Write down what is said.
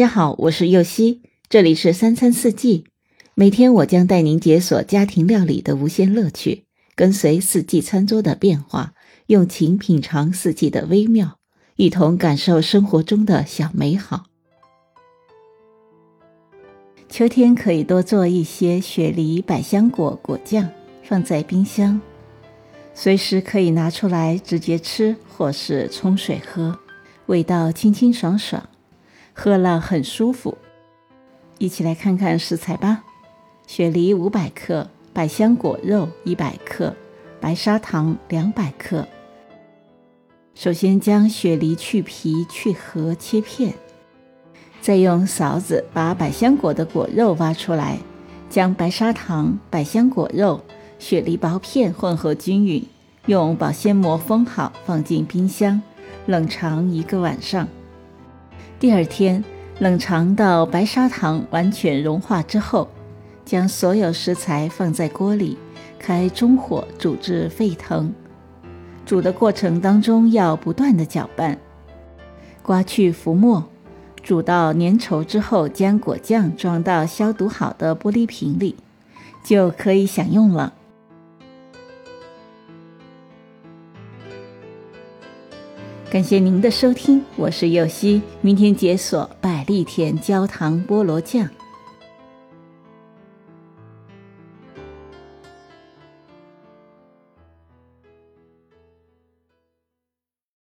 大家好，我是右希，这里是三餐四季。每天我将带您解锁家庭料理的无限乐趣，跟随四季餐桌的变化，用情品尝四季的微妙，一同感受生活中的小美好。秋天可以多做一些雪梨百香果果酱，放在冰箱，随时可以拿出来直接吃，或是冲水喝，味道清清爽爽。喝了很舒服，一起来看看食材吧。雪梨五百克，百香果肉一百克，白砂糖两百克。首先将雪梨去皮去核切片，再用勺子把百香果的果肉挖出来，将白砂糖、百香果肉、雪梨薄片混合均匀，用保鲜膜封好，放进冰箱冷藏一个晚上。第二天，冷藏到白砂糖完全融化之后，将所有食材放在锅里，开中火煮至沸腾。煮的过程当中要不断的搅拌，刮去浮沫。煮到粘稠之后，将果酱装到消毒好的玻璃瓶里，就可以享用了。感谢您的收听，我是柚希，明天解锁百利甜焦糖菠萝酱。